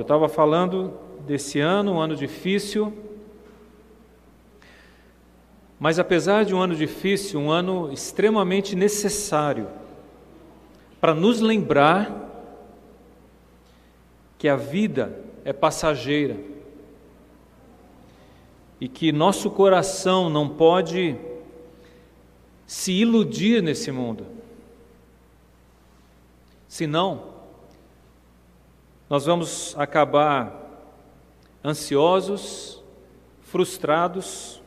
Eu estava falando desse ano, um ano difícil, mas apesar de um ano difícil, um ano extremamente necessário para nos lembrar que a vida é passageira e que nosso coração não pode se iludir nesse mundo. Senão, nós vamos acabar ansiosos, frustrados,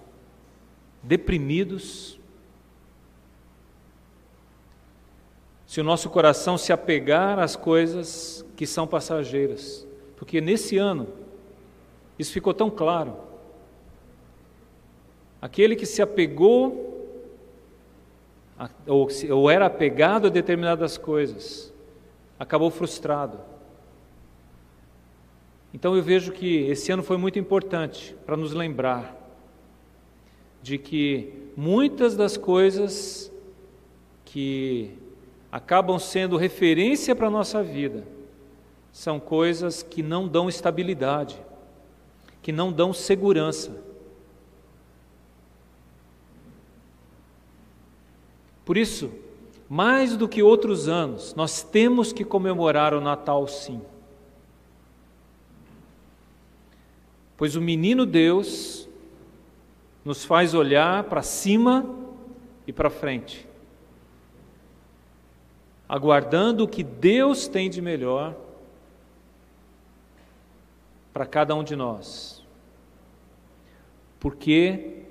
deprimidos. Se o nosso coração se apegar às coisas que são passageiras, porque nesse ano isso ficou tão claro. Aquele que se apegou ou, era apegado a determinadas coisas, acabou frustrado. Então eu vejo que esse ano foi muito importante para nos lembrar de que muitas das coisas que acabam sendo referência para a nossa vida são coisas que não dão estabilidade, que não dão segurança. Por isso, mais do que outros anos, nós temos que comemorar o Natal sim. Pois o menino Deus nos faz olhar para cima e para frente, aguardando o que Deus tem de melhor para cada um de nós, porque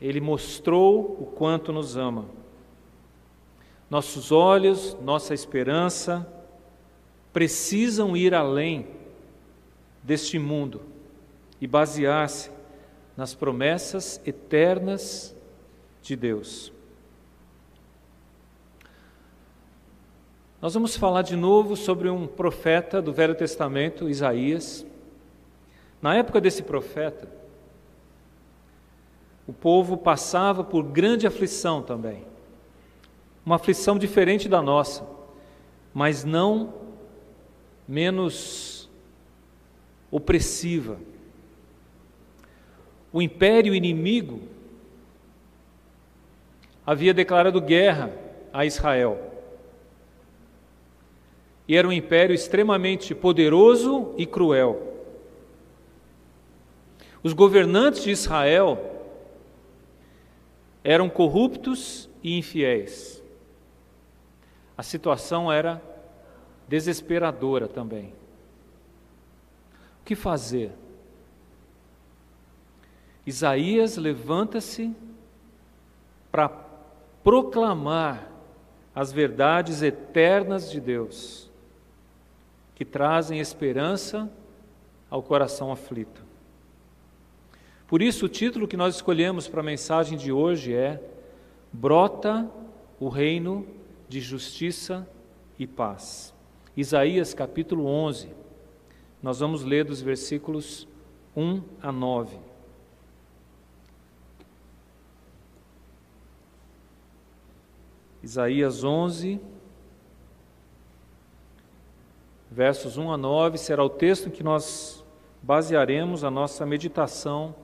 Ele mostrou o quanto nos ama. Nossos olhos, nossa esperança precisam ir além deste mundo e basear-se nas promessas eternas de Deus. Nós vamos falar de novo sobre um profeta do Velho Testamento, Isaías. Na época desse profeta, o povo passava por grande aflição também. Uma aflição diferente da nossa, mas não menos opressiva. O império inimigo havia declarado guerra a Israel. E era um império extremamente poderoso e cruel. Os governantes de Israel eram corruptos e infiéis. A situação era desesperadora também. O que fazer? Isaías levanta-se para proclamar as verdades eternas de Deus, que trazem esperança ao coração aflito. Por isso, o título que nós escolhemos para a mensagem de hoje é Brota o reino de justiça e paz. Isaías capítulo 11. Nós vamos ler dos versículos 1 a 9. Isaías 11, versos 1 a 9, será o texto em que nós basearemos a nossa meditação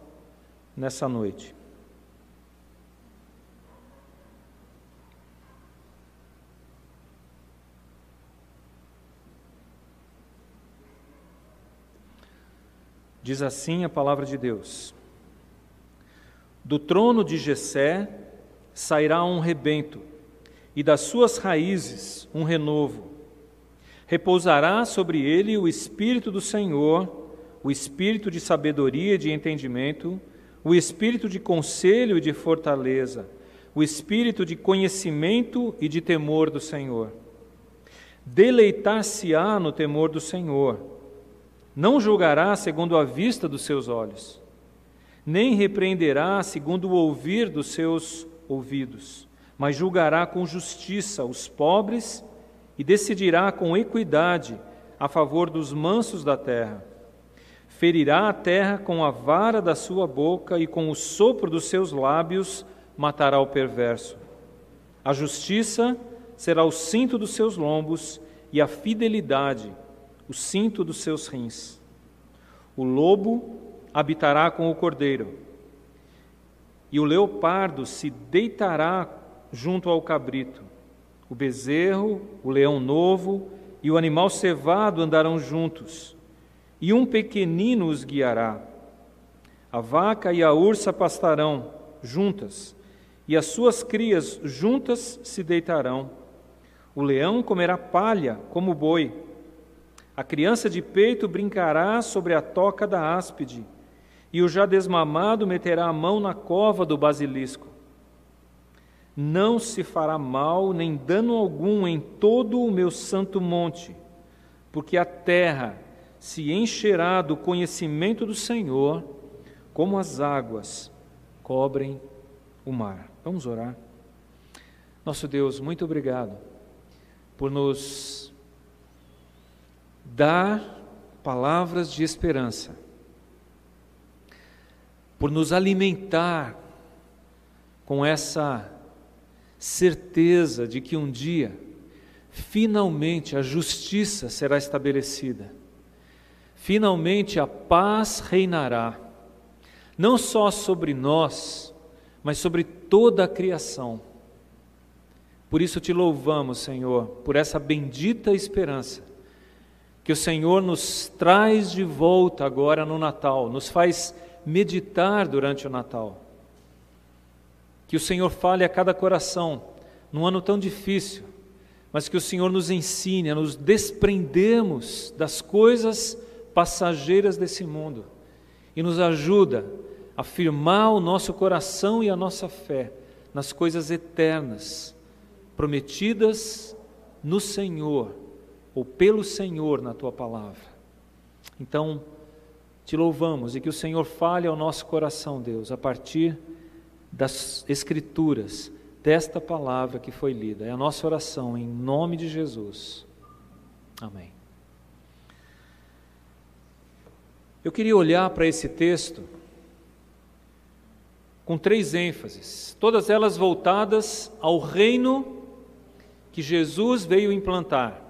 nessa noite. Diz assim a palavra de Deus: Do trono de Jessé sairá um rebento, e das suas raízes um renovo. Repousará sobre ele o espírito do Senhor, o espírito de sabedoria e de entendimento, o espírito de conselho e de fortaleza, o espírito de conhecimento e de temor do Senhor. Deleitar-se-á no temor do Senhor, não julgará segundo a vista dos seus olhos, nem repreenderá segundo o ouvir dos seus ouvidos, mas julgará com justiça os pobres e decidirá com equidade a favor dos mansos da terra ferirá a terra com a vara da sua boca e com o sopro dos seus lábios matará o perverso. A justiça será o cinto dos seus lombos e a fidelidade o cinto dos seus rins. O lobo habitará com o cordeiro, e o leopardo se deitará junto ao cabrito. O bezerro, o leão novo e o animal cevado andarão juntos, e um pequenino os guiará. A vaca e a ursa pastarão juntas, e as suas crias juntas se deitarão. O leão comerá palha como o boi. A criança de peito brincará sobre a toca da áspide, e o já desmamado meterá a mão na cova do basilisco. Não se fará mal nem dano algum em todo o meu santo monte, porque a terra se encherá do conhecimento do Senhor, como as águas cobrem o mar. Vamos orar. Nosso Deus, muito obrigado por nos dar palavras de esperança, por nos alimentar com essa certeza de que um dia, finalmente, a justiça será estabelecida, finalmente a paz reinará, não só sobre nós, mas sobre toda a criação. Por isso te louvamos, Senhor, por essa bendita esperança que o Senhor nos traz de volta agora no Natal, nos faz meditar durante o Natal. Que o Senhor fale a cada coração num ano tão difícil, mas que o Senhor nos ensine a nos desprendermos das coisas passageiras desse mundo e nos ajuda a firmar o nosso coração e a nossa fé nas coisas eternas prometidas no Senhor ou pelo Senhor na tua palavra. Então, te louvamos e que o Senhor fale ao nosso coração, Deus, a partir das Escrituras, desta palavra que foi lida. É a nossa oração em nome de Jesus. Amém. Eu queria olhar para esse texto com três ênfases, todas elas voltadas ao reino que Jesus veio implantar,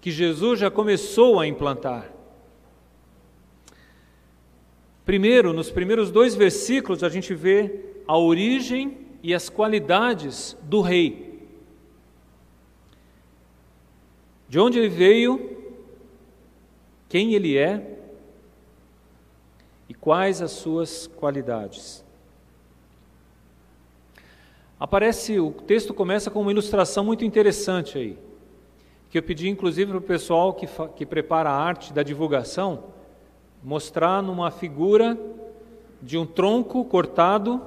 que Jesus já começou a implantar. Primeiro, nos primeiros dois versículos, a gente vê a origem e as qualidades do rei. De onde ele veio, quem ele é e quais as suas qualidades. Aparece, o texto começa com uma ilustração muito interessante aí, que eu pedi inclusive para o pessoal que, que prepara a arte da divulgação, mostrar numa figura de um tronco cortado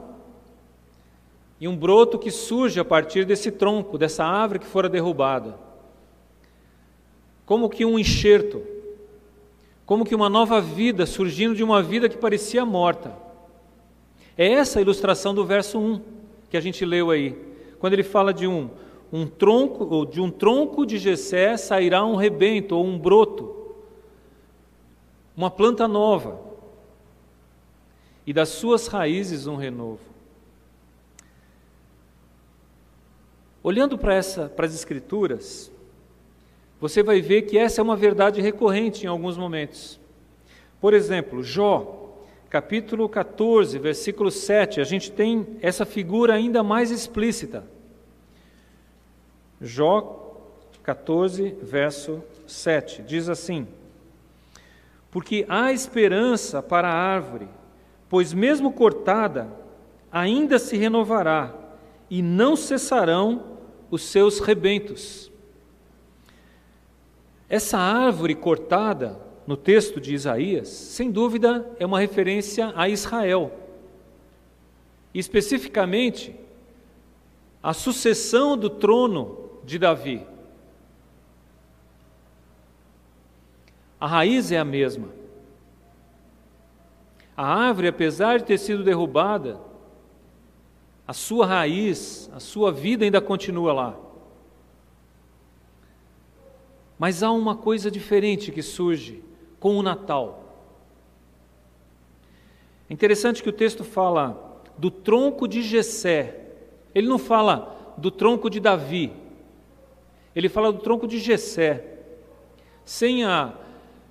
e um broto que surge a partir desse tronco, dessa árvore que fora derrubada. Como que um enxerto, como que uma nova vida surgindo de uma vida que parecia morta. É essa a ilustração do verso 1 que a gente leu aí, quando ele fala de um, um tronco, ou de um tronco de Jessé sairá um rebento ou um broto, uma planta nova, e das suas raízes um renovo. Olhando para essa, para as escrituras, você vai ver que essa é uma verdade recorrente em alguns momentos. Por exemplo, Jó, capítulo 14, versículo 7, a gente tem essa figura ainda mais explícita. Jó 14, verso 7, diz assim: Porque há esperança para a árvore, pois mesmo cortada, ainda se renovará, e não cessarão os seus rebentos. Essa árvore cortada no texto de Isaías, sem dúvida é uma referência a Israel. Especificamente, a sucessão do trono de Davi. A raiz é a mesma. A árvore, apesar de ter sido derrubada, a sua raiz, a sua vida ainda continua lá. Mas há uma coisa diferente que surge com o Natal. É interessante que o texto fala do tronco de Jessé. Ele não fala do tronco de Davi. Ele fala do tronco de Jessé. sem a,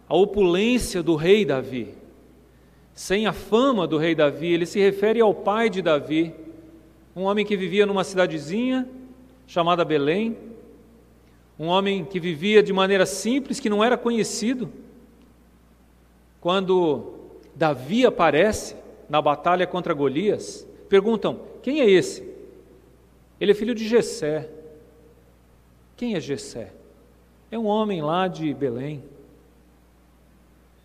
a opulência do rei Davi, sem a fama do rei Davi. Ele se refere ao pai de Davi, um homem que vivia numa cidadezinha chamada Belém, um homem que vivia de maneira simples, que não era conhecido. Quando Davi aparece na batalha contra Golias, perguntam: quem é esse? Ele é filho de Jessé. Quem é Jessé? É um homem lá de Belém.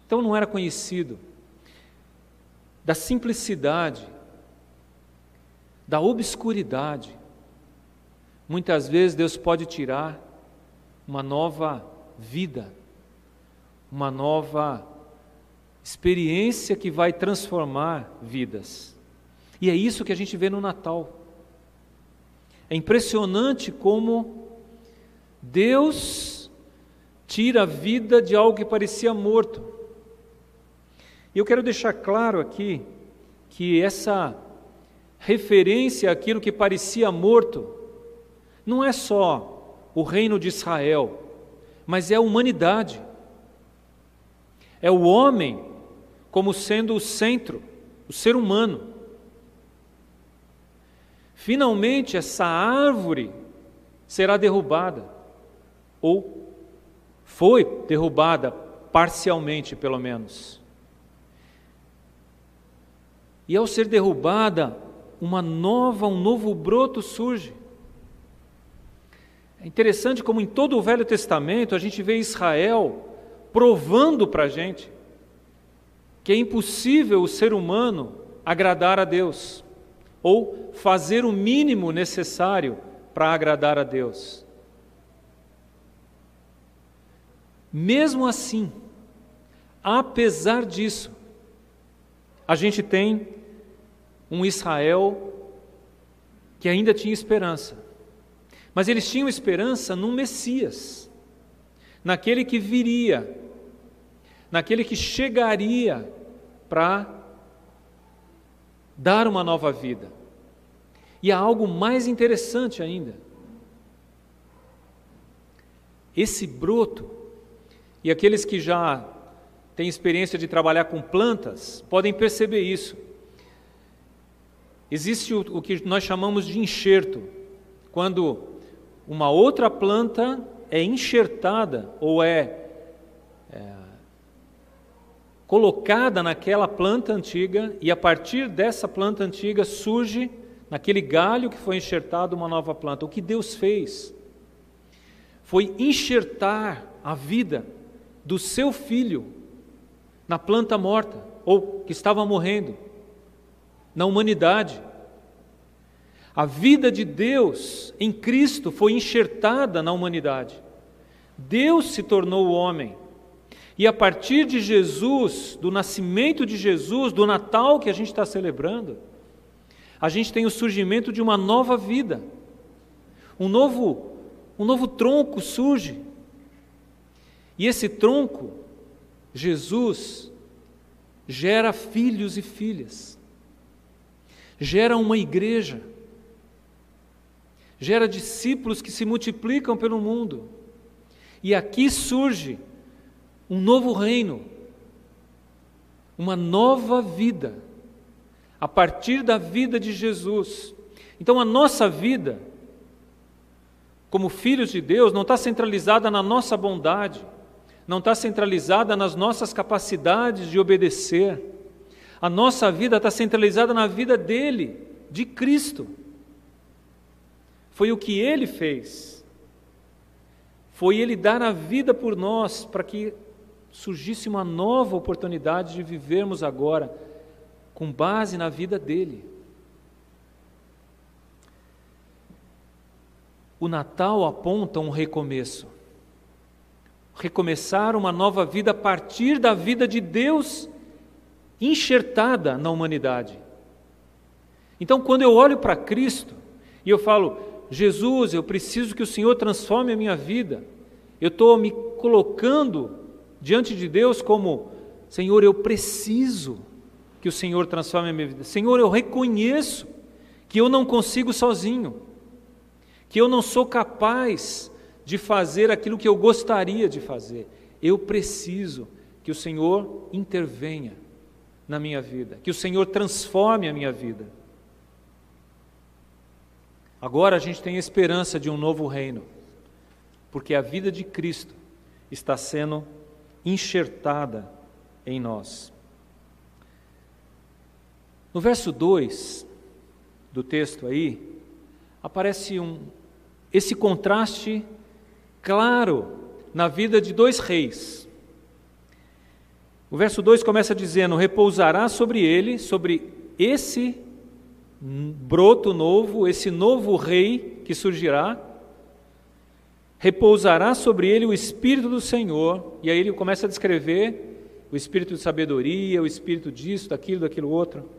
Então não era conhecido. Da simplicidade, da obscuridade, muitas vezes Deus pode tirar uma nova vida, uma nova experiência que vai transformar vidas. E é isso que a gente vê no Natal. É impressionante como Deus tira a vida de algo que parecia morto. E eu quero deixar claro aqui que essa referência àquilo que parecia morto não é só o reino de Israel, mas é a humanidade. É o homem como sendo o centro, o ser humano. Finalmente, essa árvore será derrubada, ou foi derrubada parcialmente, pelo menos. E ao ser derrubada, uma nova, um novo broto surge. É interessante como em todo o Velho Testamento a gente vê Israel provando para a gente que é impossível o ser humano agradar a Deus ou fazer o mínimo necessário para agradar a Deus. Mesmo assim, apesar disso, a gente tem um Israel que ainda tinha esperança. Mas eles tinham esperança num Messias, naquele que viria, naquele que chegaria para dar uma nova vida. E há algo mais interessante ainda. Esse broto, e aqueles que já têm experiência de trabalhar com plantas podem perceber isso. Existe o, o que nós chamamos de enxerto, quando uma outra planta é enxertada ou é, é colocada naquela planta antiga e a partir dessa planta antiga surge naquele galho que foi enxertado uma nova planta. O que Deus fez foi enxertar a vida do seu filho na planta morta ou que estava morrendo, na humanidade. A vida de Deus em Cristo foi enxertada na humanidade. Deus se tornou o homem e a partir de Jesus, do nascimento de Jesus, do Natal que a gente está celebrando, a gente tem o surgimento de uma nova vida. Um novo, um novo tronco surge. E esse tronco, Jesus, gera filhos e filhas. Gera uma igreja. Gera discípulos que se multiplicam pelo mundo. E aqui surge um novo reino, uma nova vida, a partir da vida de Jesus. Então a nossa vida, como filhos de Deus, não está centralizada na nossa bondade, não está centralizada nas nossas capacidades de obedecer. A nossa vida está centralizada na vida dele, de Cristo. Foi o que ele fez. Foi ele dar a vida por nós para que surgisse uma nova oportunidade de vivermos agora com base na vida dele. O Natal aponta um recomeço. Recomeçar uma nova vida a partir da vida de Deus enxertada na humanidade. Então, quando eu olho para Cristo e eu falo, Jesus, eu preciso que o Senhor transforme a minha vida, eu estou me colocando diante de Deus como: Senhor, eu preciso que o Senhor transforme a minha vida. Senhor, eu reconheço que eu não consigo sozinho, que eu não sou capaz de fazer aquilo que eu gostaria de fazer. Eu preciso que o Senhor intervenha na minha vida, que o Senhor transforme a minha vida. Agora a gente tem esperança de um novo reino, porque a vida de Cristo está sendo enxertada em nós. No verso 2 do texto aí, aparece um, esse contraste claro na vida de dois reis. O verso 2 começa dizendo: Repousará sobre ele, sobre esse broto novo, esse novo rei que surgirá, repousará sobre ele o Espírito do Senhor, e aí ele começa a descrever o Espírito de sabedoria, o Espírito disso, daquilo, daquilo outro.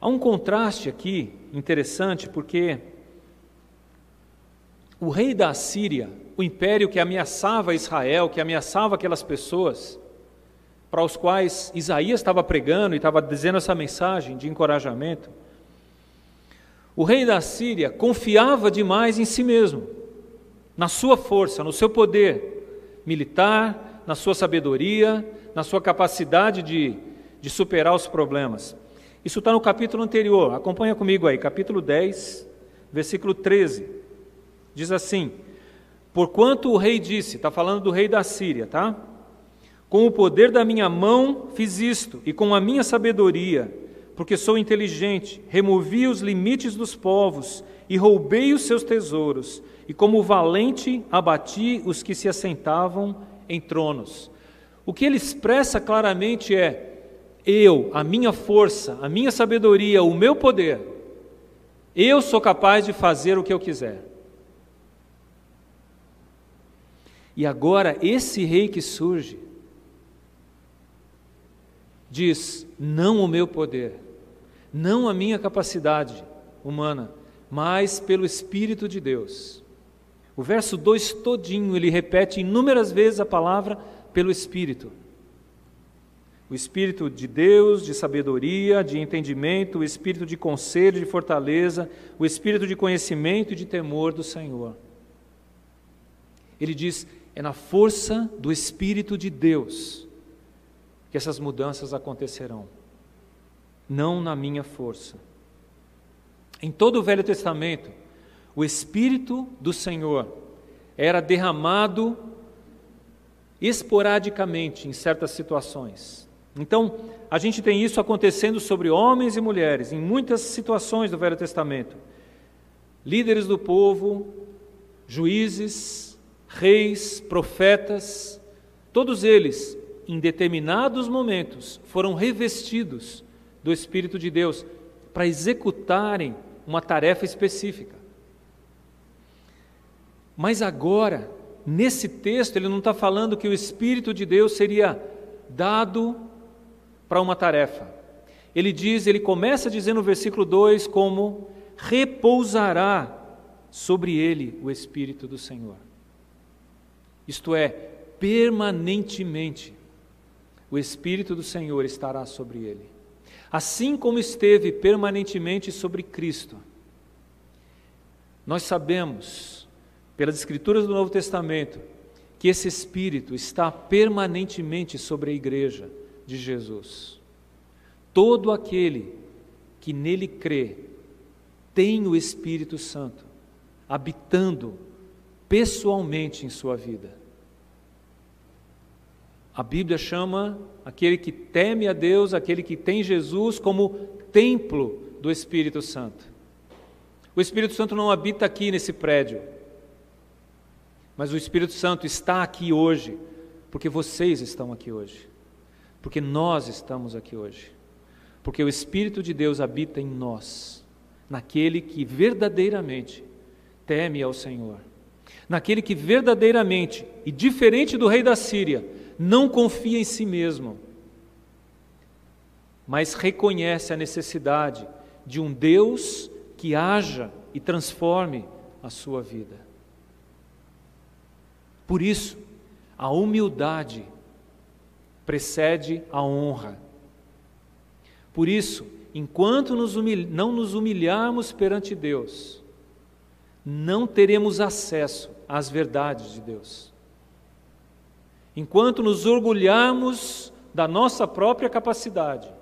Há um contraste aqui interessante, porque o rei da Síria, o império que ameaçava Israel, que ameaçava aquelas pessoas, para os quais Isaías estava pregando e estava dizendo essa mensagem de encorajamento, o rei da Síria confiava demais em si mesmo, na sua força, no seu poder militar, na sua sabedoria, na sua capacidade de, de superar os problemas. Isso está no capítulo anterior, acompanha comigo aí, capítulo 10, versículo 13. Diz assim: Porquanto o rei disse, está falando do rei da Síria, tá? Com o poder da minha mão fiz isto, e com a minha sabedoria, porque sou inteligente, removi os limites dos povos e roubei os seus tesouros, e como valente abati os que se assentavam em tronos. O que ele expressa claramente é: eu, a minha força, a minha sabedoria, o meu poder, eu sou capaz de fazer o que eu quiser. E agora, esse rei que surge, diz: não o meu poder, não a minha capacidade humana, mas pelo Espírito de Deus. O verso 2 todinho ele repete inúmeras vezes a palavra pelo Espírito. O Espírito de Deus, de sabedoria, de entendimento, o Espírito de conselho, de fortaleza, o Espírito de conhecimento e de temor do Senhor. Ele diz: é na força do Espírito de Deus que essas mudanças acontecerão, não na minha força. Em todo o Velho Testamento, o Espírito do Senhor era derramado esporadicamente em certas situações. Então, a gente tem isso acontecendo sobre homens e mulheres em muitas situações do Velho Testamento. Líderes do povo, juízes, reis, profetas, todos eles em determinados momentos, foram revestidos do Espírito de Deus para executarem uma tarefa específica. Mas agora, nesse texto, ele não está falando que o Espírito de Deus seria dado para uma tarefa. Ele diz, ele começa dizendo no versículo 2 como repousará sobre ele o Espírito do Senhor. Isto é, permanentemente o Espírito do Senhor estará sobre ele. Assim como esteve permanentemente sobre Cristo. Nós sabemos, pelas Escrituras do Novo Testamento, que esse Espírito está permanentemente sobre a igreja de Jesus. Todo aquele que nele crê tem o Espírito Santo habitando pessoalmente em sua vida. A Bíblia chama aquele que teme a Deus, aquele que tem Jesus, como templo do Espírito Santo. O Espírito Santo não habita aqui nesse prédio, mas o Espírito Santo está aqui hoje, porque vocês estão aqui hoje, porque nós estamos aqui hoje, porque o Espírito de Deus habita em nós, naquele que verdadeiramente teme ao Senhor, naquele que verdadeiramente, e diferente do rei da Síria, não confia em si mesmo, mas reconhece a necessidade de um Deus que haja e transforme a sua vida. Por isso, a humildade precede a honra. Por isso, enquanto nos não nos humilharmos perante Deus, não teremos acesso às verdades de Deus. Enquanto nos orgulharmos da nossa própria capacidade,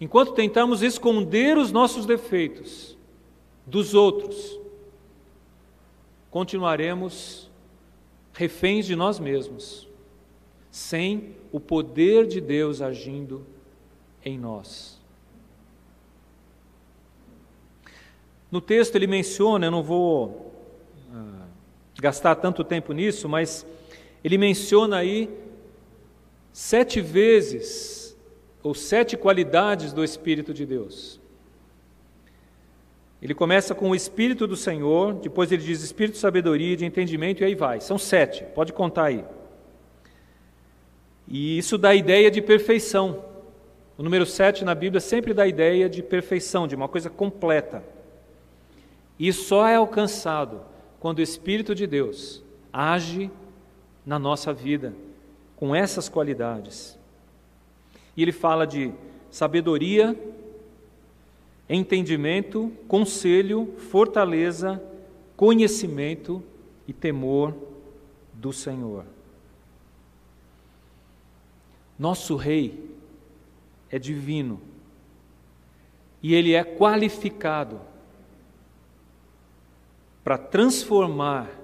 enquanto tentamos esconder os nossos defeitos dos outros, continuaremos reféns de nós mesmos, sem o poder de Deus agindo em nós. No texto ele menciona, eu não vou ah, gastar tanto tempo nisso, mas ele menciona aí sete vezes, ou sete qualidades do Espírito de Deus. Ele começa com o Espírito do Senhor, depois ele diz Espírito de sabedoria, de entendimento, e aí vai. São sete, pode contar aí. E isso dá a ideia de perfeição. O número sete na Bíblia sempre dá a ideia de perfeição, de uma coisa completa. E só é alcançado quando o Espírito de Deus age na nossa vida com essas qualidades. E ele fala de sabedoria, entendimento, conselho, fortaleza, conhecimento e temor do Senhor. Nosso Rei é divino e ele é qualificado para transformar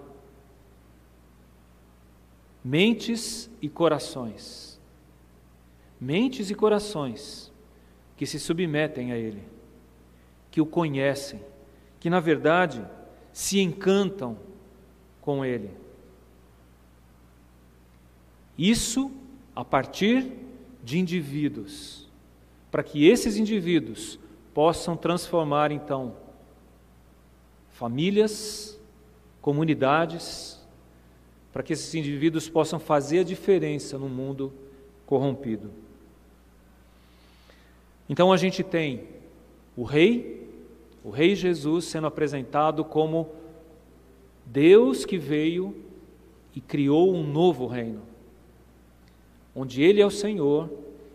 mentes e corações. Mentes e corações que se submetem a Ele, que o conhecem, que na verdade se encantam com Ele. Isso a partir de indivíduos, para que esses indivíduos possam transformar então famílias, comunidades, para que esses indivíduos possam fazer a diferença no mundo corrompido. Então a gente tem o Rei, o Rei Jesus sendo apresentado como Deus que veio e criou um novo reino, onde Ele é o Senhor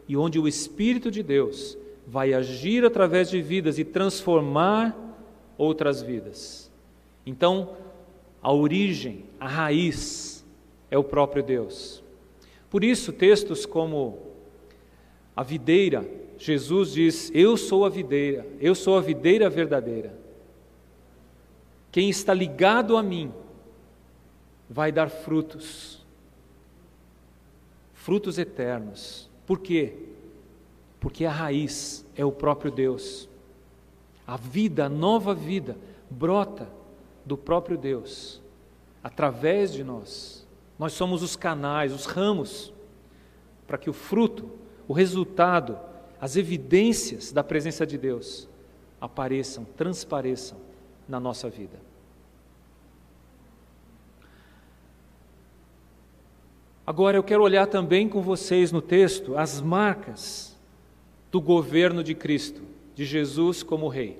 e onde o Espírito de Deus vai agir através de vidas e transformar outras vidas. Então, a origem, a raiz é o próprio Deus. Por isso, textos como a videira, Jesus diz: Eu sou a videira, eu sou a videira verdadeira. Quem está ligado a mim vai dar frutos, frutos eternos. Por quê? Porque a raiz é o próprio Deus. A vida, a nova vida, brota do próprio Deus, através de nós. Nós somos os canais, os ramos, para que o fruto, o resultado, as evidências da presença de Deus apareçam, transpareçam na nossa vida. Agora eu quero olhar também com vocês no texto as marcas do governo de Cristo, de Jesus como Rei.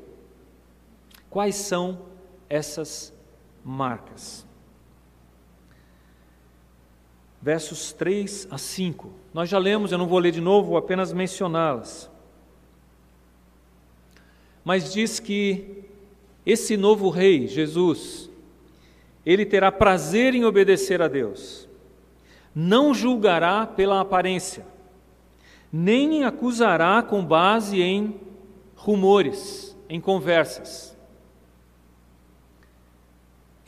Quais são essas marcas. Versos 3 a 5. Nós já lemos, eu não vou ler de novo, vou apenas mencioná-las. Mas diz que esse novo rei, Jesus, ele terá prazer em obedecer a Deus, não julgará pela aparência, nem acusará com base em rumores, em conversas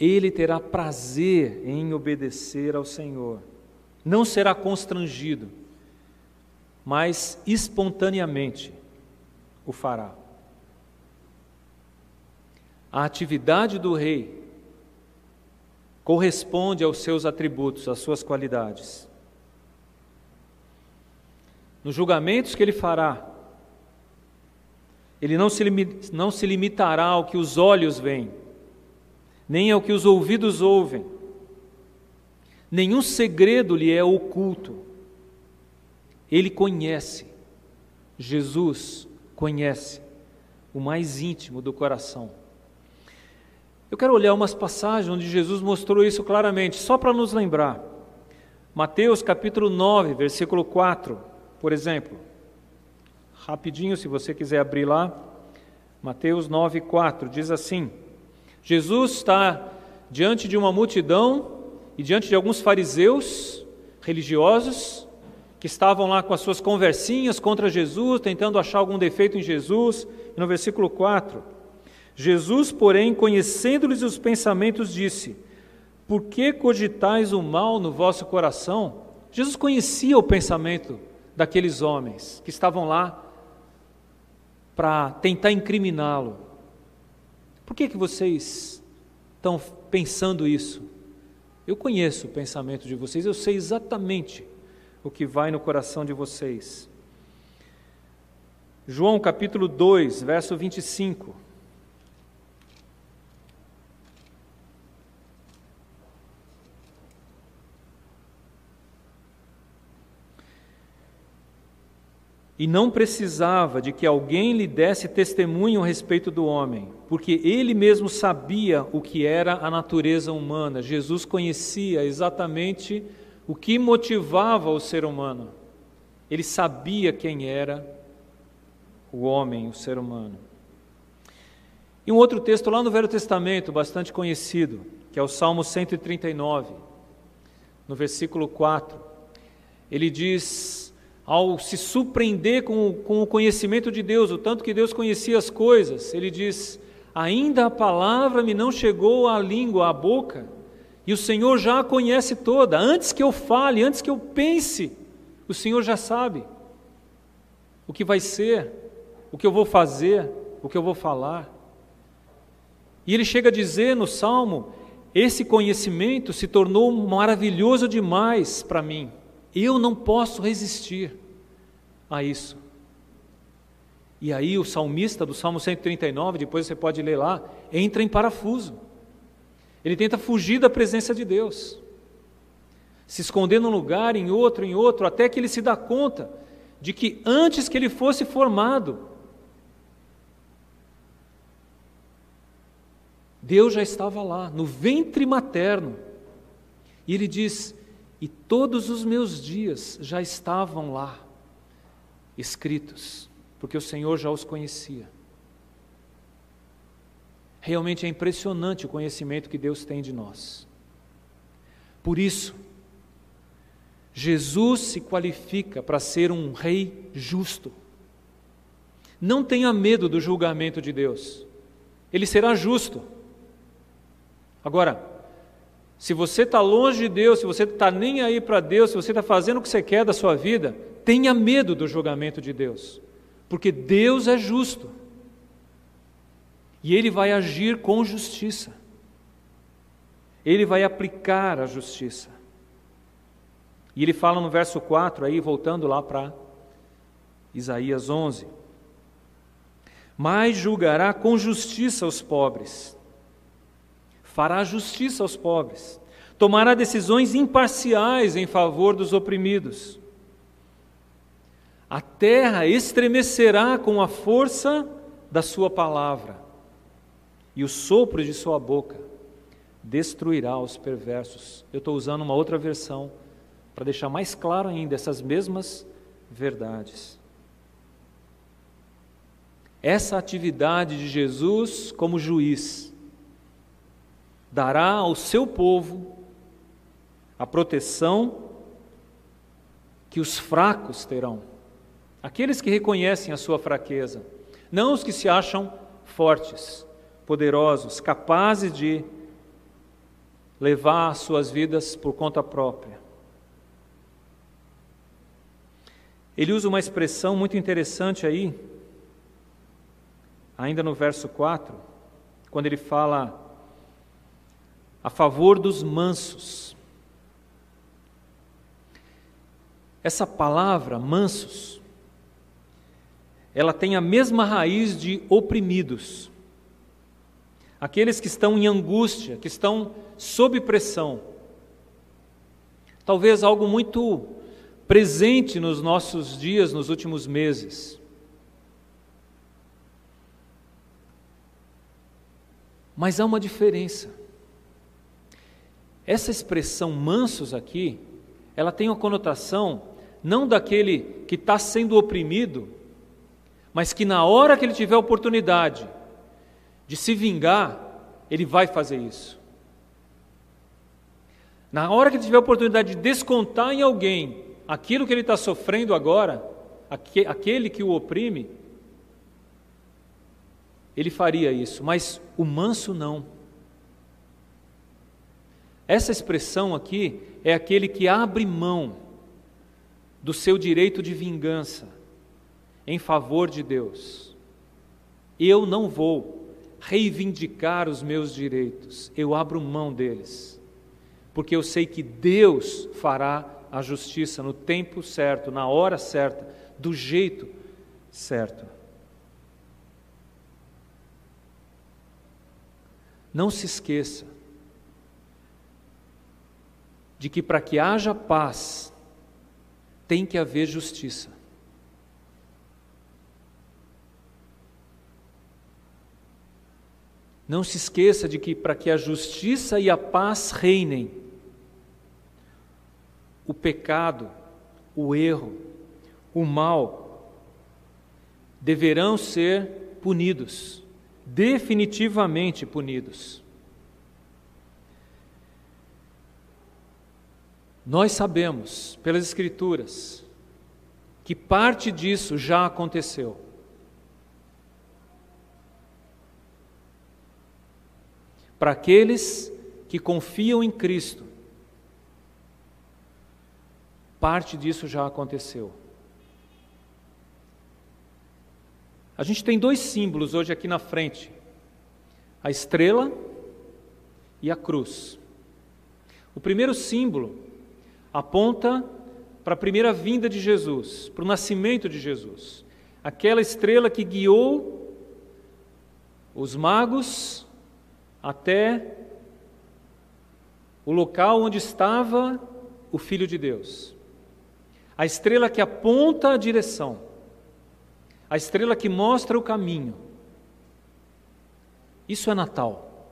ele terá prazer em obedecer ao Senhor. Não será constrangido, mas espontaneamente o fará. A atividade do rei corresponde aos seus atributos, às suas qualidades. Nos julgamentos que ele fará, ele não se, não se limitará ao que os olhos veem, nem ao que os ouvidos ouvem. Nenhum segredo lhe é oculto. Ele conhece, Jesus conhece o mais íntimo do coração. Eu quero olhar umas passagens onde Jesus mostrou isso claramente, só para nos lembrar. Mateus capítulo 9, versículo 4, por exemplo. Rapidinho, se você quiser abrir lá. Mateus 9, 4 diz assim: Jesus está diante de uma multidão e diante de alguns fariseus religiosos que estavam lá com as suas conversinhas contra Jesus, tentando achar algum defeito em Jesus. E no versículo 4, Jesus, porém, conhecendo-lhes os pensamentos, disse: Por que cogitais o mal no vosso coração? Jesus conhecia o pensamento daqueles homens que estavam lá para tentar incriminá-lo. Por que, que vocês estão pensando isso? Eu conheço o pensamento de vocês, eu sei exatamente o que vai no coração de vocês. João capítulo 2, verso 25. e não precisava de que alguém lhe desse testemunho a respeito do homem, porque ele mesmo sabia o que era a natureza humana. Jesus conhecia exatamente o que motivava o ser humano. Ele sabia quem era o homem, o ser humano. E um outro texto lá no Velho Testamento, bastante conhecido, que é o Salmo 139, no versículo 4. Ele diz ao se surpreender com, com o conhecimento de Deus, o tanto que Deus conhecia as coisas, ele diz: Ainda a palavra me não chegou à língua, à boca, e o Senhor já a conhece toda. Antes que eu fale, antes que eu pense, o Senhor já sabe o que vai ser, o que eu vou fazer, o que eu vou falar. E ele chega a dizer no salmo: Esse conhecimento se tornou maravilhoso demais para mim. Eu não posso resistir a isso. E aí o salmista do Salmo 139, depois você pode ler lá, entra em parafuso. Ele tenta fugir da presença de Deus. Se esconder num lugar, em outro, em outro, até que ele se dá conta de que antes que ele fosse formado, Deus já estava lá, no ventre materno. E ele diz: e todos os meus dias já estavam lá, escritos, porque o Senhor já os conhecia. Realmente é impressionante o conhecimento que Deus tem de nós. Por isso, Jesus se qualifica para ser um rei justo. Não tenha medo do julgamento de Deus, ele será justo. Agora, se você está longe de Deus, se você está nem aí para Deus, se você está fazendo o que você quer da sua vida, tenha medo do julgamento de Deus, porque Deus é justo. E Ele vai agir com justiça, Ele vai aplicar a justiça. E ele fala no verso 4, aí voltando lá para Isaías 11: Mas julgará com justiça os pobres. Fará justiça aos pobres, tomará decisões imparciais em favor dos oprimidos. A terra estremecerá com a força da sua palavra, e o sopro de sua boca destruirá os perversos. Eu estou usando uma outra versão para deixar mais claro ainda essas mesmas verdades. Essa atividade de Jesus como juiz dará ao seu povo a proteção que os fracos terão, aqueles que reconhecem a sua fraqueza, não os que se acham fortes, poderosos, capazes de levar suas vidas por conta própria. Ele usa uma expressão muito interessante aí, ainda no verso 4, quando ele fala a favor dos mansos. Essa palavra, mansos, ela tem a mesma raiz de oprimidos. Aqueles que estão em angústia, que estão sob pressão. Talvez algo muito presente nos nossos dias, nos últimos meses. Mas há uma diferença. Essa expressão mansos aqui, ela tem uma conotação não daquele que está sendo oprimido, mas que na hora que ele tiver oportunidade de se vingar, ele vai fazer isso. Na hora que ele tiver oportunidade de descontar em alguém aquilo que ele está sofrendo agora, aquele que o oprime, ele faria isso, mas o manso não. Essa expressão aqui é aquele que abre mão do seu direito de vingança em favor de Deus. Eu não vou reivindicar os meus direitos, eu abro mão deles, porque eu sei que Deus fará a justiça no tempo certo, na hora certa, do jeito certo. Não se esqueça de que para que haja paz, tem que haver justiça. Não se esqueça de que para que a justiça e a paz reinem, o pecado, o erro, o mal deverão ser punidos, definitivamente punidos. Nós sabemos, pelas Escrituras, que parte disso já aconteceu. Para aqueles que confiam em Cristo, parte disso já aconteceu. A gente tem dois símbolos hoje aqui na frente: a estrela e a cruz. O primeiro símbolo aponta para a primeira vinda de Jesus, para o nascimento de Jesus. Aquela estrela que guiou os magos até o local onde estava o Filho de Deus. A estrela que aponta a direção, a estrela que mostra o caminho. Isso é Natal.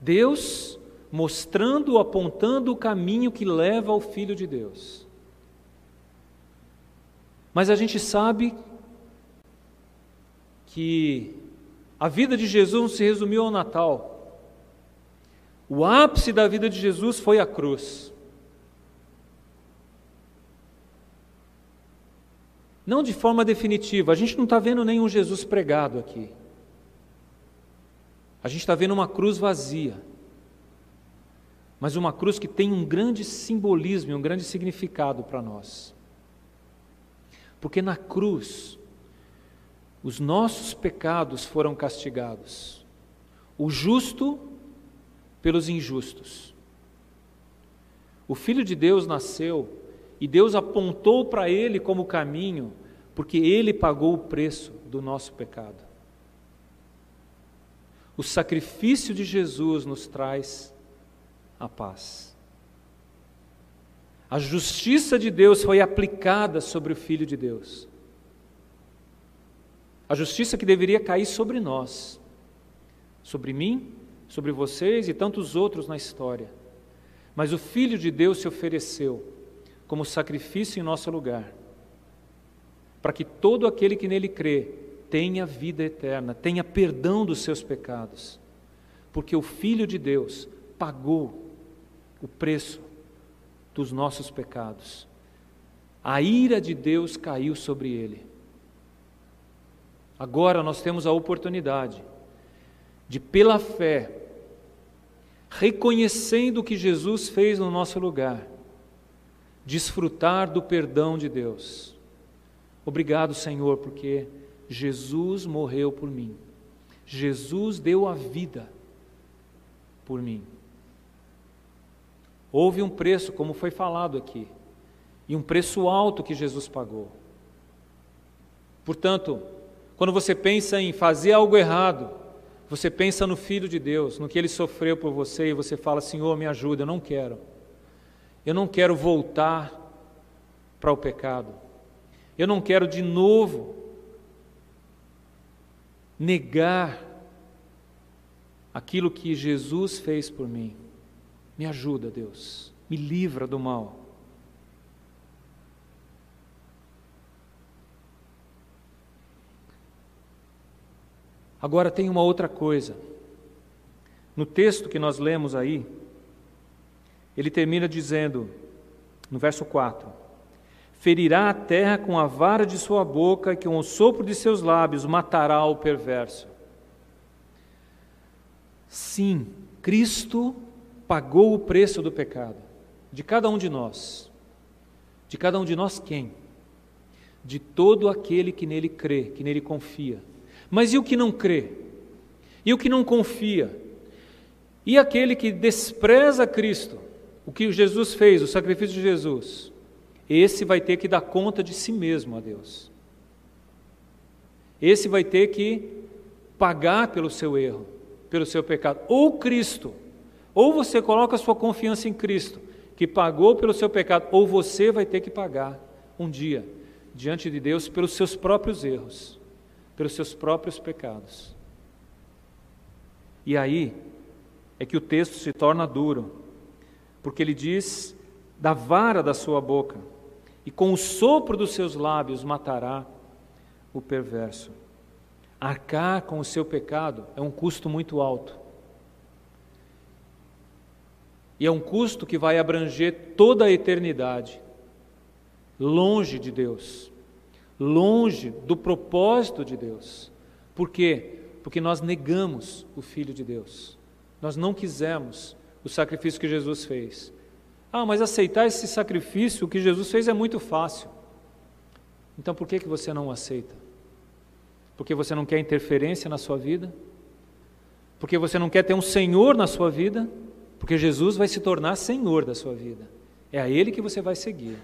Deus mostrando, apontando o caminho que leva ao Filho de Deus. Mas a gente sabe que a vida de Jesus não se resumiu ao Natal. O ápice da vida de Jesus foi a cruz. Não de forma definitiva, a gente não está vendo nenhum Jesus pregado aqui. A gente está vendo uma cruz vazia mas uma cruz que tem um grande simbolismo e um grande significado para nós. Porque na cruz, os nossos pecados foram castigados, o justo pelos injustos. O Filho de Deus nasceu e Deus apontou para ele como caminho, porque ele pagou o preço do nosso pecado. O sacrifício de Jesus nos traz a paz. A justiça de Deus foi aplicada sobre o Filho de Deus. A justiça que deveria cair sobre nós, sobre mim, sobre vocês e tantos outros na história. Mas o Filho de Deus se ofereceu como sacrifício em nosso lugar, para que todo aquele que nele crê tenha vida eterna, tenha perdão dos seus pecados, porque o Filho de Deus pagou o preço dos nossos pecados. A ira de Deus caiu sobre ele. Agora nós temos a oportunidade de, pela fé, reconhecendo o que Jesus fez no nosso lugar, desfrutar do perdão de Deus. Obrigado, Senhor, porque Jesus morreu por mim. Jesus deu a vida por mim. Houve um preço, como foi falado aqui, e um preço alto que Jesus pagou. Portanto, quando você pensa em fazer algo errado, você pensa no Filho de Deus, no que ele sofreu por você, e você fala: Senhor, me ajuda, eu não quero. Eu não quero voltar para o pecado. Eu não quero de novo negar aquilo que Jesus fez por mim. Me ajuda, Deus. Me livra do mal. Agora tem uma outra coisa. No texto que nós lemos aí, ele termina dizendo, no verso 4: Ferirá a terra com a vara de sua boca, e com o sopro de seus lábios matará o perverso. Sim, Cristo pagou o preço do pecado, de cada um de nós. De cada um de nós quem? De todo aquele que nele crê, que nele confia. Mas e o que não crê? E o que não confia? E aquele que despreza Cristo, o que Jesus fez, o sacrifício de Jesus, esse vai ter que dar conta de si mesmo a Deus. Esse vai ter que pagar pelo seu erro, pelo seu pecado. Ou Cristo, ou você coloca sua confiança em Cristo, que pagou pelo seu pecado, ou você vai ter que pagar um dia diante de Deus pelos seus próprios erros, pelos seus próprios pecados. E aí, é que o texto se torna duro, porque ele diz: da vara da sua boca, e com o sopro dos seus lábios matará o perverso. Arcar com o seu pecado é um custo muito alto. E é um custo que vai abranger toda a eternidade, longe de Deus, longe do propósito de Deus. Por quê? Porque nós negamos o Filho de Deus. Nós não quisemos o sacrifício que Jesus fez. Ah, mas aceitar esse sacrifício que Jesus fez é muito fácil. Então por que, que você não o aceita? Porque você não quer interferência na sua vida? Porque você não quer ter um Senhor na sua vida? Porque Jesus vai se tornar Senhor da sua vida. É a Ele que você vai seguir.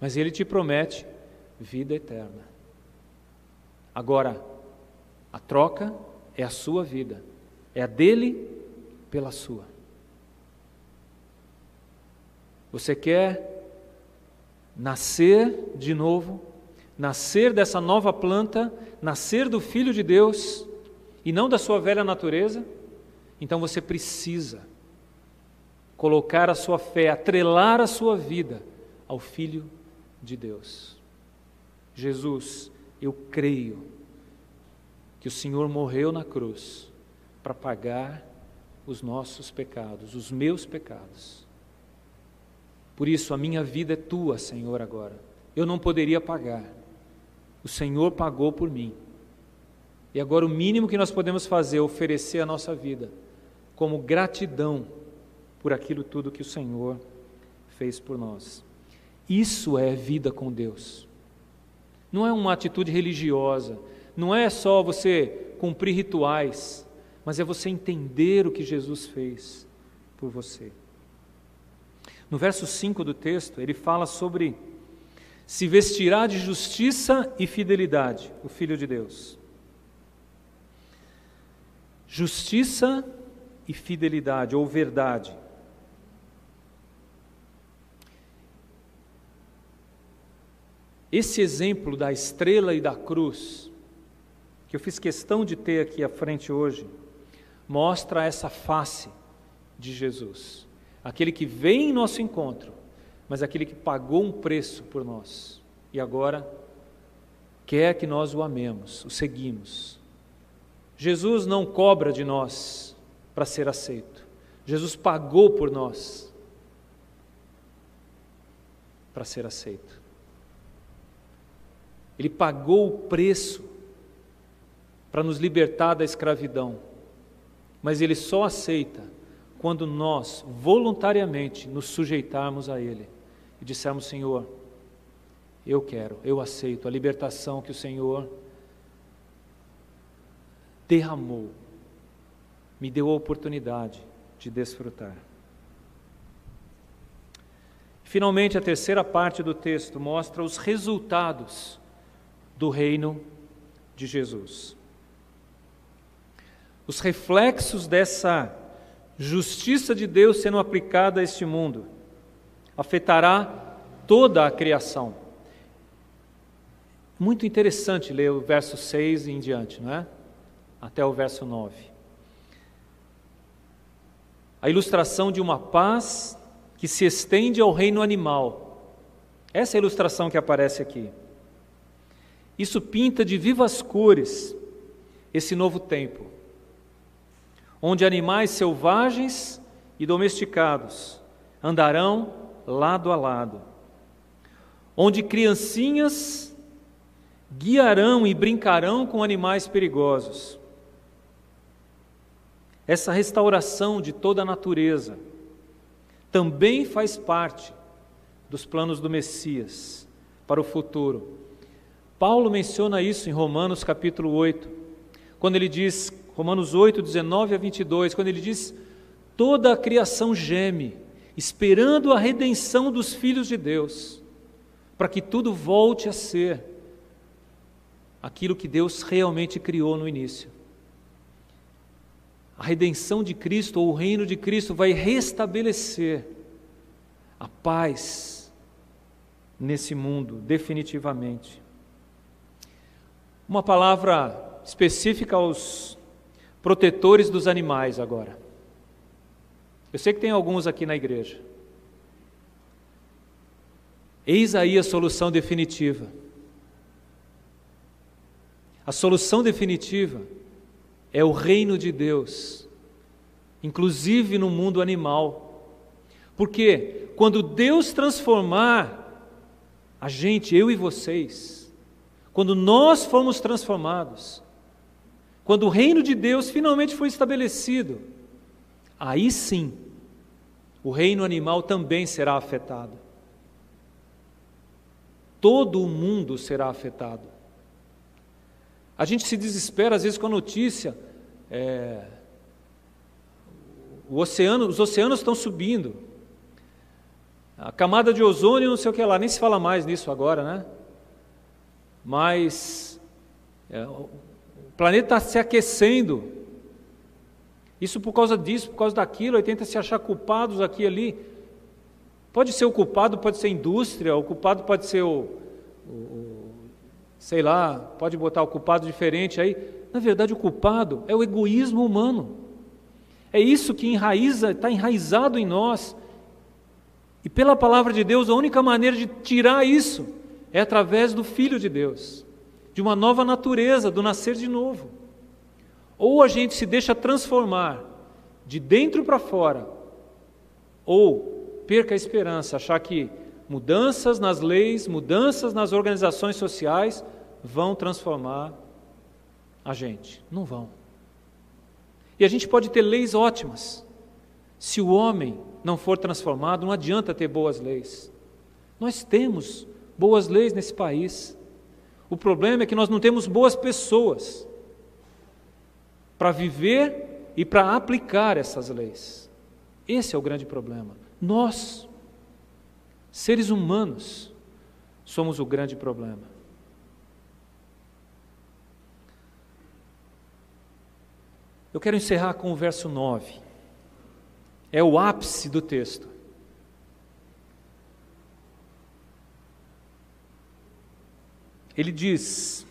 Mas Ele te promete vida eterna. Agora, a troca é a sua vida. É a dele pela sua. Você quer nascer de novo, nascer dessa nova planta, nascer do Filho de Deus e não da sua velha natureza? Então você precisa colocar a sua fé, atrelar a sua vida ao Filho de Deus. Jesus, eu creio que o Senhor morreu na cruz para pagar os nossos pecados, os meus pecados. Por isso, a minha vida é tua, Senhor, agora. Eu não poderia pagar. O Senhor pagou por mim. E agora, o mínimo que nós podemos fazer é oferecer a nossa vida como gratidão por aquilo tudo que o Senhor fez por nós. Isso é vida com Deus. Não é uma atitude religiosa, não é só você cumprir rituais, mas é você entender o que Jesus fez por você. No verso 5 do texto, ele fala sobre se vestirá de justiça e fidelidade, o Filho de Deus. Justiça e fidelidade, ou verdade. Esse exemplo da estrela e da cruz, que eu fiz questão de ter aqui à frente hoje, mostra essa face de Jesus. Aquele que vem em nosso encontro, mas aquele que pagou um preço por nós e agora quer que nós o amemos, o seguimos. Jesus não cobra de nós para ser aceito. Jesus pagou por nós para ser aceito. Ele pagou o preço para nos libertar da escravidão mas Ele só aceita quando nós voluntariamente nos sujeitarmos a Ele e dissermos: Senhor, eu quero, eu aceito a libertação que o Senhor derramou, me deu a oportunidade de desfrutar. Finalmente, a terceira parte do texto mostra os resultados do reino de Jesus os reflexos dessa justiça de Deus sendo aplicada a este mundo afetará toda a criação. Muito interessante ler o verso 6 e em diante, não é? Até o verso 9. A ilustração de uma paz que se estende ao reino animal. Essa é a ilustração que aparece aqui. Isso pinta de vivas cores esse novo tempo onde animais selvagens e domesticados andarão lado a lado, onde criancinhas guiarão e brincarão com animais perigosos. Essa restauração de toda a natureza também faz parte dos planos do Messias para o futuro. Paulo menciona isso em Romanos capítulo 8, quando ele diz, Romanos 8, 19 a 22, quando ele diz: toda a criação geme, esperando a redenção dos filhos de Deus, para que tudo volte a ser aquilo que Deus realmente criou no início. A redenção de Cristo, ou o reino de Cristo, vai restabelecer a paz nesse mundo, definitivamente. Uma palavra específica aos protetores dos animais agora. Eu sei que tem alguns aqui na igreja. Eis aí a solução definitiva. A solução definitiva é o reino de Deus, inclusive no mundo animal. Porque quando Deus transformar a gente, eu e vocês, quando nós fomos transformados, quando o reino de Deus finalmente foi estabelecido, aí sim, o reino animal também será afetado. Todo o mundo será afetado. A gente se desespera às vezes com a notícia: é, oceano, os oceanos estão subindo, a camada de ozônio, não sei o que lá, nem se fala mais nisso agora, né? Mas é, o planeta está se aquecendo, isso por causa disso, por causa daquilo, aí tenta se achar culpados aqui e ali. Pode ser o culpado, pode ser a indústria, o culpado pode ser o, o, sei lá, pode botar o culpado diferente aí. Na verdade, o culpado é o egoísmo humano. É isso que enraiza, está enraizado em nós. E pela palavra de Deus, a única maneira de tirar isso é através do Filho de Deus, de uma nova natureza, do nascer de novo. Ou a gente se deixa transformar de dentro para fora, ou perca a esperança, achar que mudanças nas leis, mudanças nas organizações sociais vão transformar a gente. Não vão. E a gente pode ter leis ótimas. Se o homem não for transformado, não adianta ter boas leis. Nós temos boas leis nesse país. O problema é que nós não temos boas pessoas para viver e para aplicar essas leis. Esse é o grande problema. Nós, seres humanos, somos o grande problema. Eu quero encerrar com o verso 9. É o ápice do texto. Ele diz: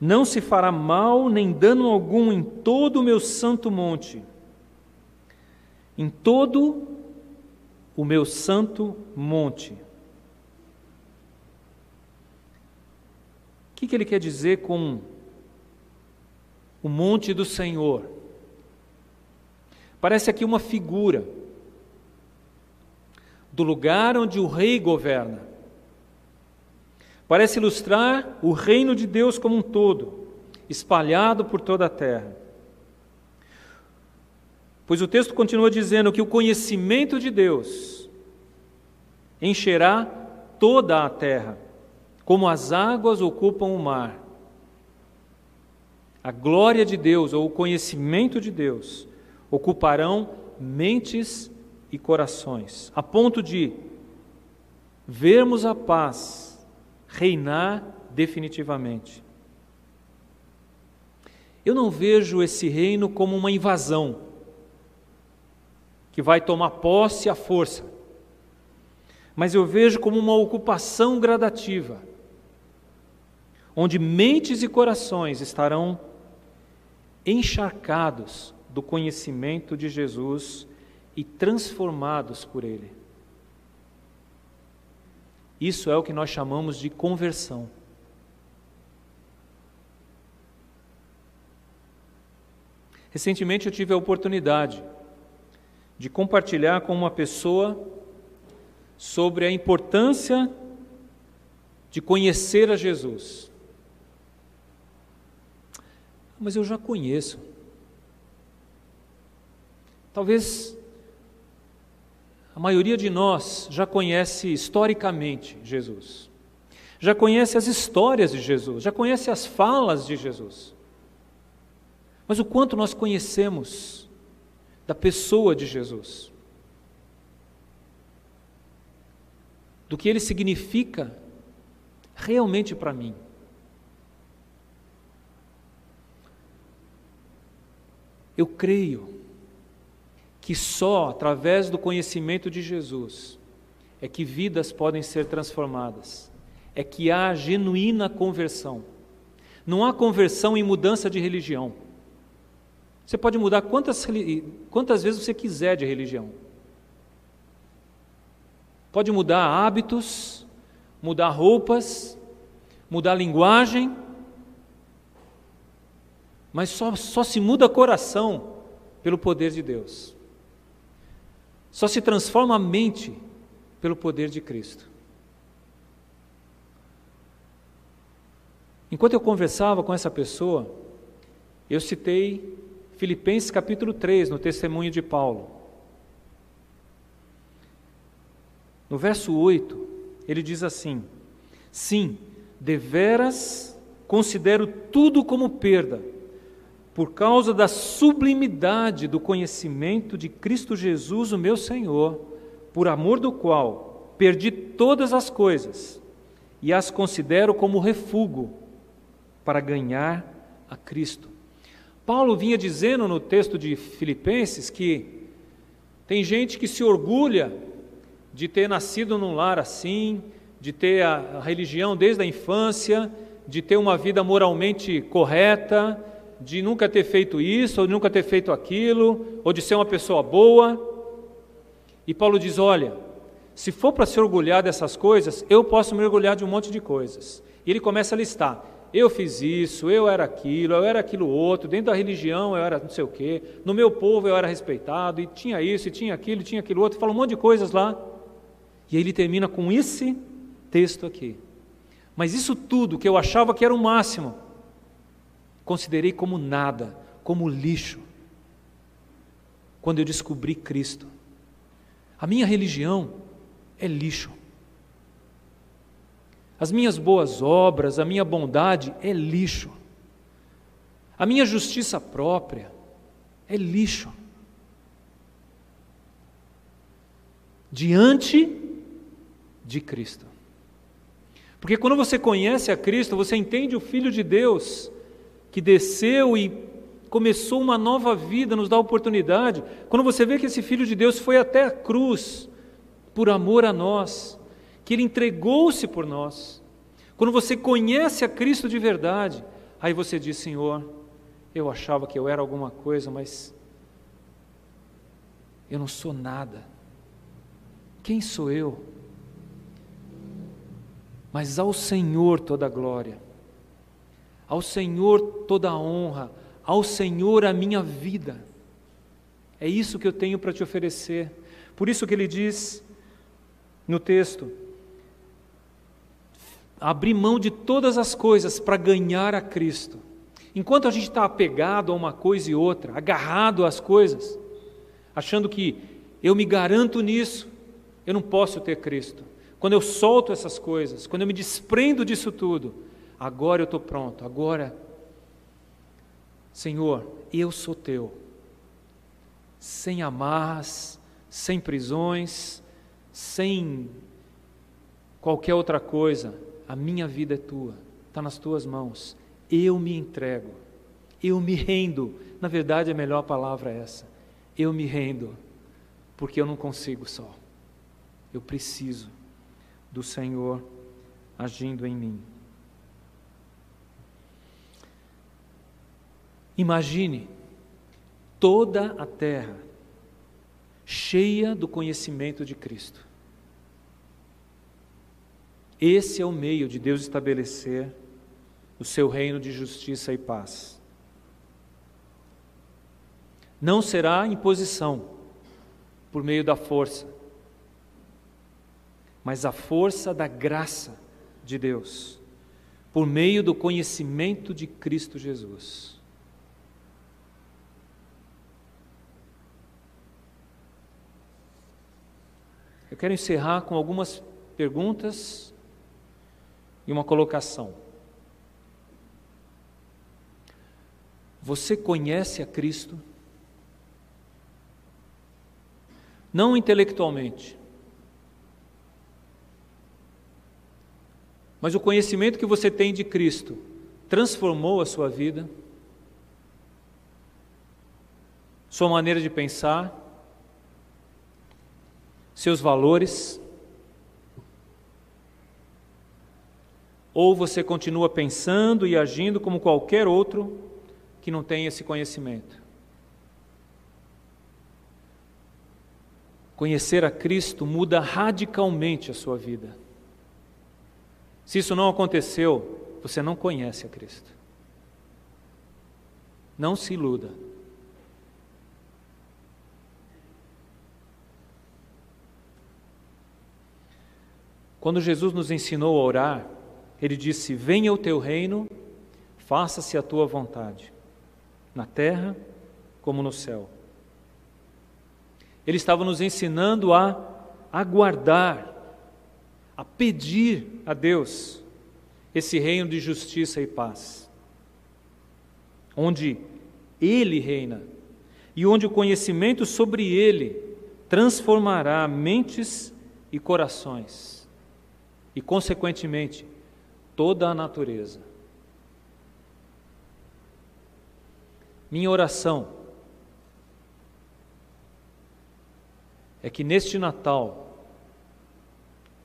não se fará mal nem dano algum em todo o meu santo monte, em todo o meu santo monte. O que, que ele quer dizer com o monte do Senhor? Parece aqui uma figura do lugar onde o rei governa. Parece ilustrar o reino de Deus como um todo, espalhado por toda a terra. Pois o texto continua dizendo que o conhecimento de Deus encherá toda a terra, como as águas ocupam o mar. A glória de Deus, ou o conhecimento de Deus, ocuparão mentes e corações, a ponto de vermos a paz reinar definitivamente. Eu não vejo esse reino como uma invasão que vai tomar posse à força, mas eu vejo como uma ocupação gradativa, onde mentes e corações estarão encharcados do conhecimento de Jesus e transformados por Ele. Isso é o que nós chamamos de conversão. Recentemente eu tive a oportunidade de compartilhar com uma pessoa sobre a importância de conhecer a Jesus. Mas eu já conheço. Talvez a maioria de nós já conhece historicamente Jesus, já conhece as histórias de Jesus, já conhece as falas de Jesus. Mas o quanto nós conhecemos da pessoa de Jesus, do que ele significa realmente para mim. Eu creio que só através do conhecimento de Jesus é que vidas podem ser transformadas, é que há genuína conversão. Não há conversão em mudança de religião. Você pode mudar quantas, quantas vezes você quiser de religião. Pode mudar hábitos, mudar roupas, mudar linguagem, mas só, só se muda coração pelo poder de Deus. Só se transforma a mente pelo poder de Cristo. Enquanto eu conversava com essa pessoa, eu citei Filipenses capítulo 3, no testemunho de Paulo. No verso 8, ele diz assim: Sim, deveras considero tudo como perda, por causa da sublimidade do conhecimento de Cristo Jesus, o meu Senhor, por amor do qual perdi todas as coisas e as considero como refúgio para ganhar a Cristo. Paulo vinha dizendo no texto de Filipenses que tem gente que se orgulha de ter nascido num lar assim, de ter a, religião desde a infância, de ter uma vida moralmente correta, de nunca ter feito isso, ou nunca ter feito aquilo, ou de ser uma pessoa boa. E Paulo diz: olha, se for para se orgulhar dessas coisas, eu posso me orgulhar de um monte de coisas. E ele começa a listar: eu fiz isso, eu era aquilo, eu era aquilo outro, dentro da religião eu era não sei o quê, no meu povo eu era respeitado, e tinha isso, e tinha aquilo, e tinha aquilo outro, fala um monte de coisas lá. E aí ele termina com esse texto aqui. Mas isso tudo que eu achava que era o máximo, considerei como nada, como lixo, quando eu descobri Cristo. A minha religião é lixo. As minhas boas obras, a minha bondade é lixo. A minha justiça própria é lixo. Diante de Cristo. Porque quando você conhece a Cristo, você entende o Filho de Deus que desceu e começou uma nova vida, nos dá oportunidade. Quando você vê que esse Filho de Deus foi até a cruz por amor a nós, que ele entregou-se por nós. Quando você conhece a Cristo de verdade, aí você diz: Senhor, eu achava que eu era alguma coisa, mas eu não sou nada. Quem sou eu? Mas ao Senhor toda a glória, ao Senhor toda a honra, ao Senhor a minha vida. É isso que eu tenho para te oferecer. Por isso que ele diz no texto: abrir mão de todas as coisas para ganhar a Cristo. Enquanto a gente está apegado a uma coisa e outra, agarrado às coisas, achando que eu me garanto nisso, eu não posso ter Cristo. Quando eu solto essas coisas, quando eu me desprendo disso tudo, agora eu estou pronto, agora, Senhor, eu sou teu, sem amarras, sem prisões, sem qualquer outra coisa, a minha vida é tua, está nas tuas mãos, eu me entrego, eu me rendo. Na verdade, a melhor palavra é essa: eu me rendo, porque eu não consigo só, eu preciso do Senhor agindo em mim. Imagine toda a terra cheia do conhecimento de Cristo. Esse é o meio de Deus estabelecer o seu reino de justiça e paz. Não será imposição, por meio da força, mas a força da graça de Deus, por meio do conhecimento de Cristo Jesus. Eu quero encerrar com algumas perguntas e uma colocação. Você conhece a Cristo? Não intelectualmente, mas o conhecimento que você tem de Cristo transformou a sua vida, sua maneira de pensar, seus valores? Ou você continua pensando e agindo como qualquer outro que não tem esse conhecimento? Conhecer a Cristo muda radicalmente a sua vida. Se isso não aconteceu, você não conhece a Cristo. Não se iluda. Quando Jesus nos ensinou a orar, ele disse: Venha o teu reino, faça-se a tua vontade, na terra como no céu. Ele estava nos ensinando a aguardar, a pedir a Deus esse reino de justiça e paz, onde Ele reina e onde o conhecimento sobre Ele transformará mentes e corações e, consequentemente, toda a natureza. Minha oração é que neste Natal,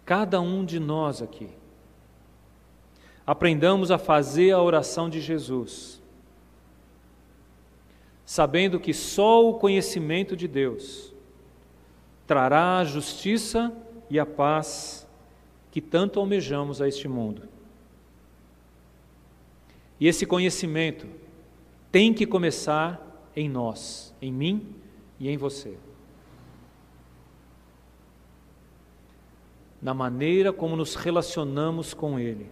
cada um de nós aqui, aprendamos a fazer a oração de Jesus, sabendo que só o conhecimento de Deus trará a justiça e a paz que tanto almejamos a este mundo. E esse conhecimento tem que começar em nós, em mim e em você. Na maneira como nos relacionamos com Ele.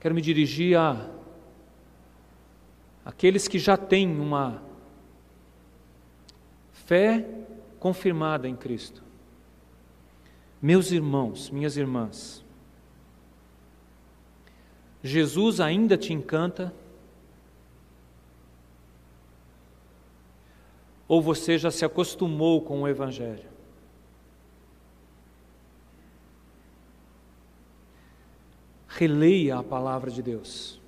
Quero me dirigir a aqueles que já têm uma Fé confirmada em Cristo. Meus irmãos, minhas irmãs, Jesus ainda te encanta? Ou você já se acostumou com o Evangelho? Releia a palavra de Deus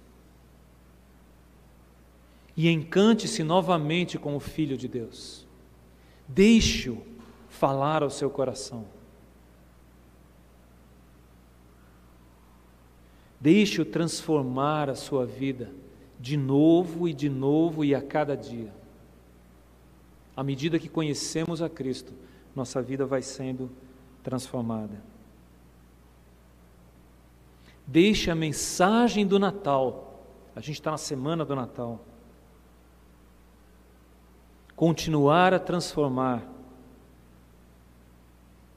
e encante-se novamente com o Filho de Deus. Deixe-o falar ao seu coração. Deixe-o transformar a sua vida de novo e de novo e a cada dia. À medida que conhecemos a Cristo, nossa vida vai sendo transformada. Deixe a mensagem do Natal, a gente está na semana do Natal, continuar a transformar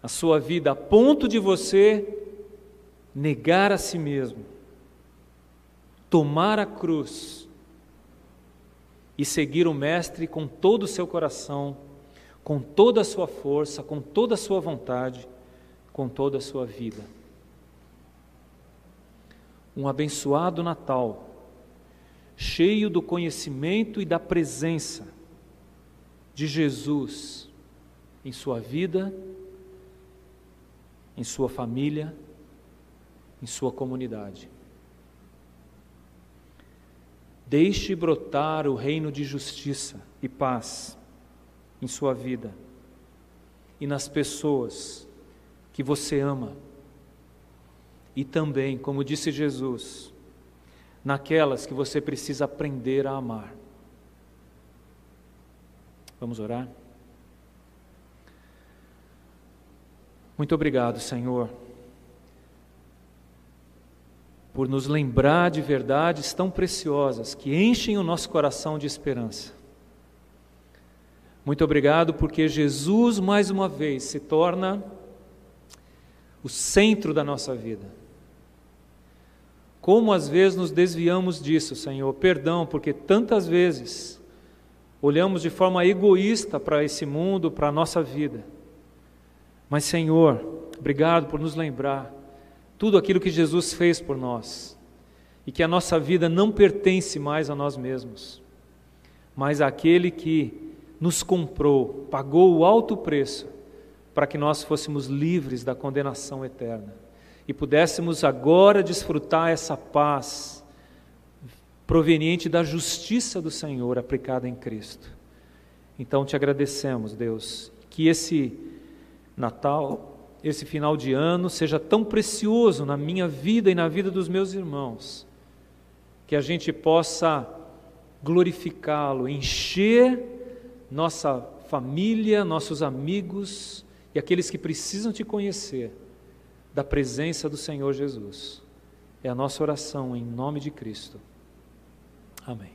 a sua vida a ponto de você negar a si mesmo, tomar a cruz e seguir o Mestre com todo o seu coração, com toda a sua força, com toda a sua vontade, com toda a sua vida. Um abençoado Natal, cheio do conhecimento e da presença de Jesus em sua vida, em sua família, em sua comunidade. Deixe brotar o reino de justiça e paz em sua vida e nas pessoas que você ama. E também, como disse Jesus, naquelas que você precisa aprender a amar. Vamos orar? Muito obrigado, Senhor, por nos lembrar de verdades tão preciosas que enchem o nosso coração de esperança. Muito obrigado porque Jesus, mais uma vez, se torna o centro da nossa vida. Como às vezes nos desviamos disso, Senhor, perdão, porque tantas vezes olhamos de forma egoísta para esse mundo, para a nossa vida. Mas, Senhor, obrigado por nos lembrar tudo aquilo que Jesus fez por nós e que a nossa vida não pertence mais a nós mesmos, mas àquele que nos comprou, pagou o alto preço para que nós fôssemos livres da condenação eterna e pudéssemos agora desfrutar essa paz proveniente da justiça do Senhor aplicada em Cristo. Então te agradecemos, Deus, que esse Natal, esse final de ano seja tão precioso na minha vida e na vida dos meus irmãos, que a gente possa glorificá-lo, encher nossa família, nossos amigos e aqueles que precisam te conhecer da presença do Senhor Jesus. É a nossa oração em nome de Cristo. Amém.